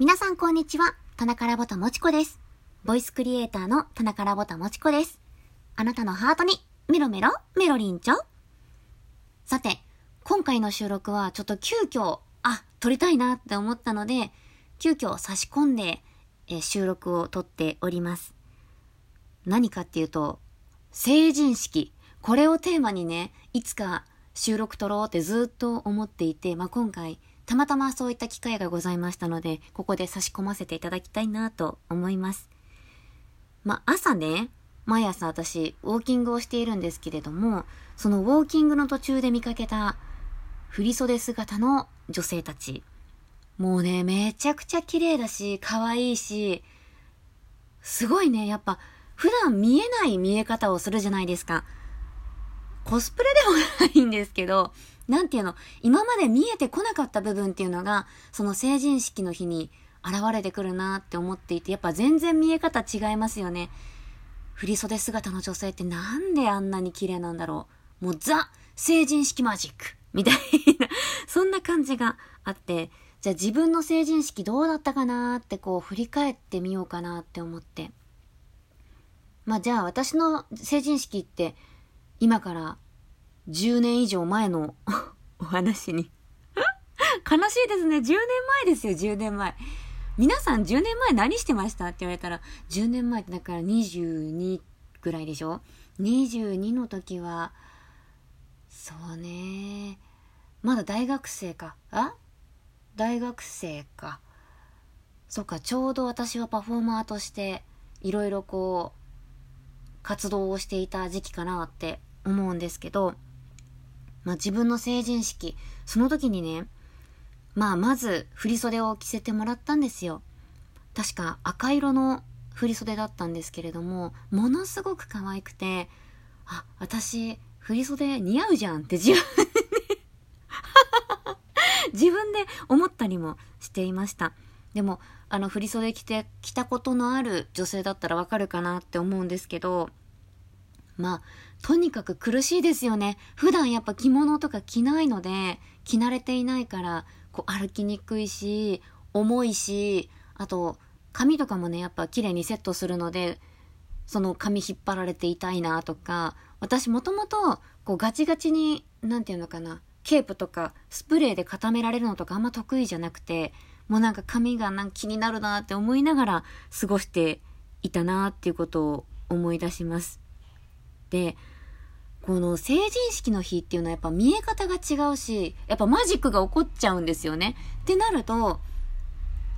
皆さんこんにちは。田中ラボタもちこです。ボイスクリエイターの田中ラボタもちこです。あなたのハートにメロメロメロリンチョ。さて、今回の収録はちょっと急遽、あ、撮りたいなって思ったので、急遽差し込んで、え収録を撮っております。何かっていうと、成人式。これをテーマにね、いつか収録撮ろうってずっと思っていて、まあ、今回、たまたまそういった機会がございましたので、ここで差し込ませていただきたいなと思います。まあ、朝ね、毎朝私、ウォーキングをしているんですけれども、そのウォーキングの途中で見かけた、振袖姿の女性たち。もうね、めちゃくちゃ綺麗だし、可愛いし、すごいね、やっぱ、普段見えない見え方をするじゃないですか。コスプレでもないんですけど、なんていうの、今まで見えてこなかった部分っていうのが、その成人式の日に現れてくるなって思っていて、やっぱ全然見え方違いますよね。振袖姿の女性ってなんであんなに綺麗なんだろう。もうザ成人式マジックみたいな、そんな感じがあって、じゃあ自分の成人式どうだったかなってこう振り返ってみようかなって思って。まあじゃあ私の成人式って今から10年以上前の お話に。悲しいですね。10年前ですよ、10年前。皆さん10年前何してました？って言われたら、10年前ってだから22ぐらいでしょ ?22 の時は、そうね。まだ大学生か。あ？大学生か。そっか、ちょうど私はパフォーマーとして、いろいろこう、活動をしていた時期かなって思うんですけど、まあ自分の成人式、その時にね、まあまず振袖を着せてもらったんですよ。確か赤色の振袖だったんですけれども、ものすごく可愛くて、あ、私、振袖似合うじゃんって自分で 自分で思ったりもしていました。でも、あの、振袖着て、着たことのある女性だったらわかるかなって思うんですけど、まあ、とにかく苦しいですよね。普段やっぱ着物とか着ないので、着慣れていないから、こう歩きにくいし、重いし、あと、髪とかもね、やっぱ綺麗にセットするので、その髪引っ張られて痛いなとか、私もともと、こうガチガチに、なんていうのかな、ケープとかスプレーで固められるのとかあんま得意じゃなくて、もうなんか髪がなんか気になるなって思いながら過ごしていたなっていうことを思い出します。で、この成人式の日っていうのはやっぱ見え方が違うし、やっぱマジックが起こっちゃうんですよね。ってなると、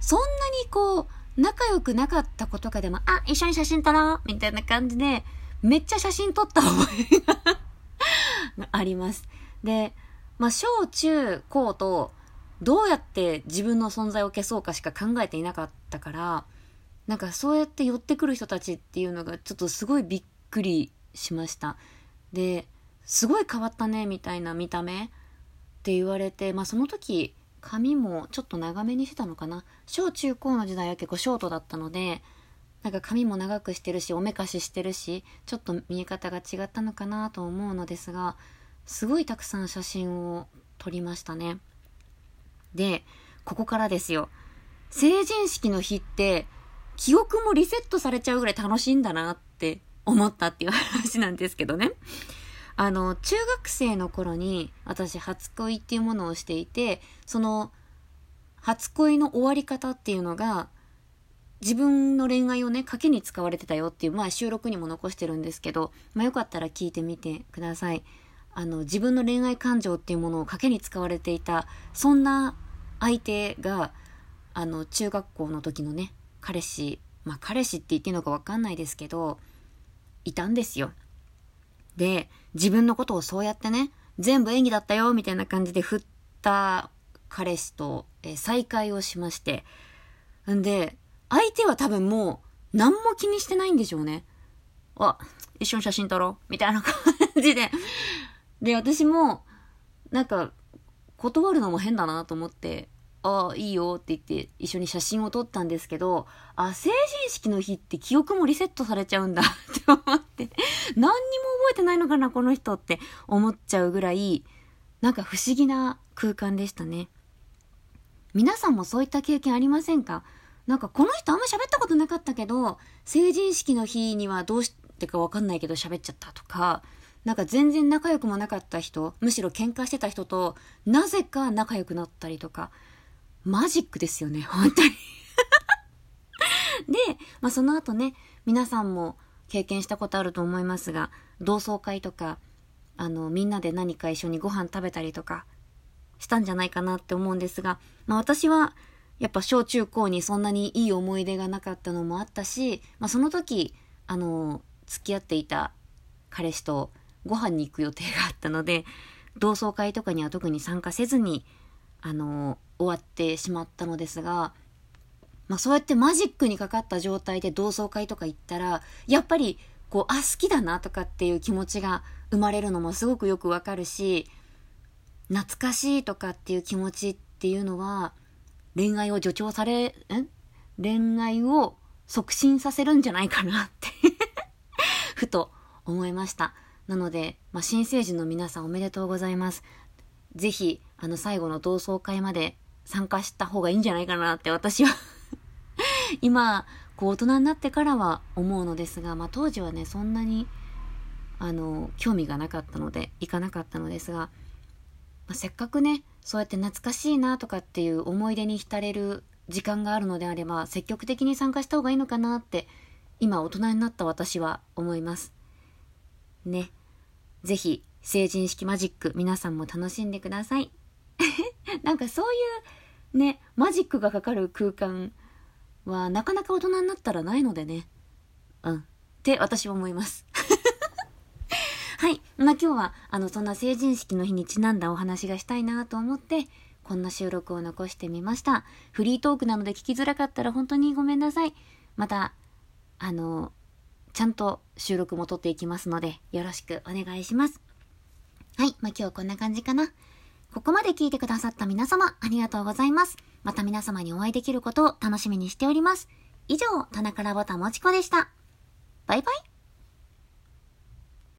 そんなにこう、仲良くなかった子とかでも、あ、一緒に写真撮ろうみたいな感じで、めっちゃ写真撮った覚えがあります。で、まあ、小中高と、どうやって自分の存在を消そうかしか考えていなかったから、なんかそうやって寄ってくる人たちっていうのがちょっとすごいびっくりしました。で、すごい変わったねみたいな見た目って言われて、まあその時髪もちょっと長めにしてたのかな。小中高の時代は結構ショートだったので、なんか髪も長くしてるし、おめかししてるし、ちょっと見え方が違ったのかなと思うのですが、すごいたくさん写真を撮りましたね。で、ここからですよ。成人式の日って、記憶もリセットされちゃうぐらい楽しいんだなって思ったっていう話なんですけどね。あの、中学生の頃に私初恋っていうものをしていて、その初恋の終わり方っていうのが、自分の恋愛をね、賭けに使われてたよっていう、まあ収録にも残してるんですけど、まあよかったら聞いてみてください。あの、自分の恋愛感情っていうものを賭けに使われていた、そんな相手が、あの、中学校の時のね、彼氏、まあ彼氏って言っていいのかわかんないですけど、いたんですよ。で、自分のことをそうやってね、全部演技だったよ、みたいな感じで振った彼氏と、え再会をしまして。んで、相手は多分もう、何も気にしてないんでしょうね。あ、一緒に写真撮ろう、みたいな感じで。で、私も、なんか、断るのも変だなと思って、ああ、いいよって言って一緒に写真を撮ったんですけど、あ、成人式の日って記憶もリセットされちゃうんだ って思って、何にも覚えてないのかな、この人って思っちゃうぐらい、なんか不思議な空間でしたね。皆さんもそういった経験ありませんか？なんかこの人あんま喋ったことなかったけど、成人式の日にはどうしてかわかんないけど喋っちゃったとか、なんか全然仲良くもなかった人、むしろ喧嘩してた人と、なぜか仲良くなったりとか、マジックですよね、本当に。で、まあその後ね、皆さんも経験したことあると思いますが、同窓会とか、あの、みんなで何か一緒にご飯食べたりとか、したんじゃないかなって思うんですが、まあ私は、やっぱ小中高にそんなにいい思い出がなかったのもあったし、まあその時、あの、付き合っていた彼氏とご飯に行く予定があったので、同窓会とかには特に参加せずに、あの、終わってしまったのですが、まあそうやってマジックにかかった状態で同窓会とか行ったら、やっぱり、こう、あ、好きだなとかっていう気持ちが生まれるのもすごくよくわかるし、懐かしいとかっていう気持ちっていうのは、恋愛を助長され、ん恋愛を促進させるんじゃないかなって ふと思いました。なので、まあ、新成人の皆さんおめでとうございます。ぜひ、あの、最後の同窓会まで参加した方がいいんじゃないかなって私は 今、こう大人になってからは思うのですが、まあ、当時はね、そんなに、あの、興味がなかったので、行かなかったのですが、まあ、せっかくね、そうやって懐かしいなとかっていう思い出に浸れる時間があるのであれば、積極的に参加した方がいいのかなって、今大人になった私は思います。ね。ぜひ、成人式マジック、皆さんも楽しんでください。なんかそういう、ね、マジックがかかる空間は、なかなか大人になったらないのでね。うん。って私は思います。はい。まあ、今日は、あの、そんな成人式の日にちなんだお話がしたいなと思って、こんな収録を残してみました。フリートークなので聞きづらかったら本当にごめんなさい。また、あの、ちゃんと収録も撮っていきますので、よろしくお願いします。はい。まあ、今日はこんな感じかな。ここまで聞いてくださった皆様、ありがとうございます。また皆様にお会いできることを楽しみにしております。以上、棚からボタンもちこでした。バイバイ。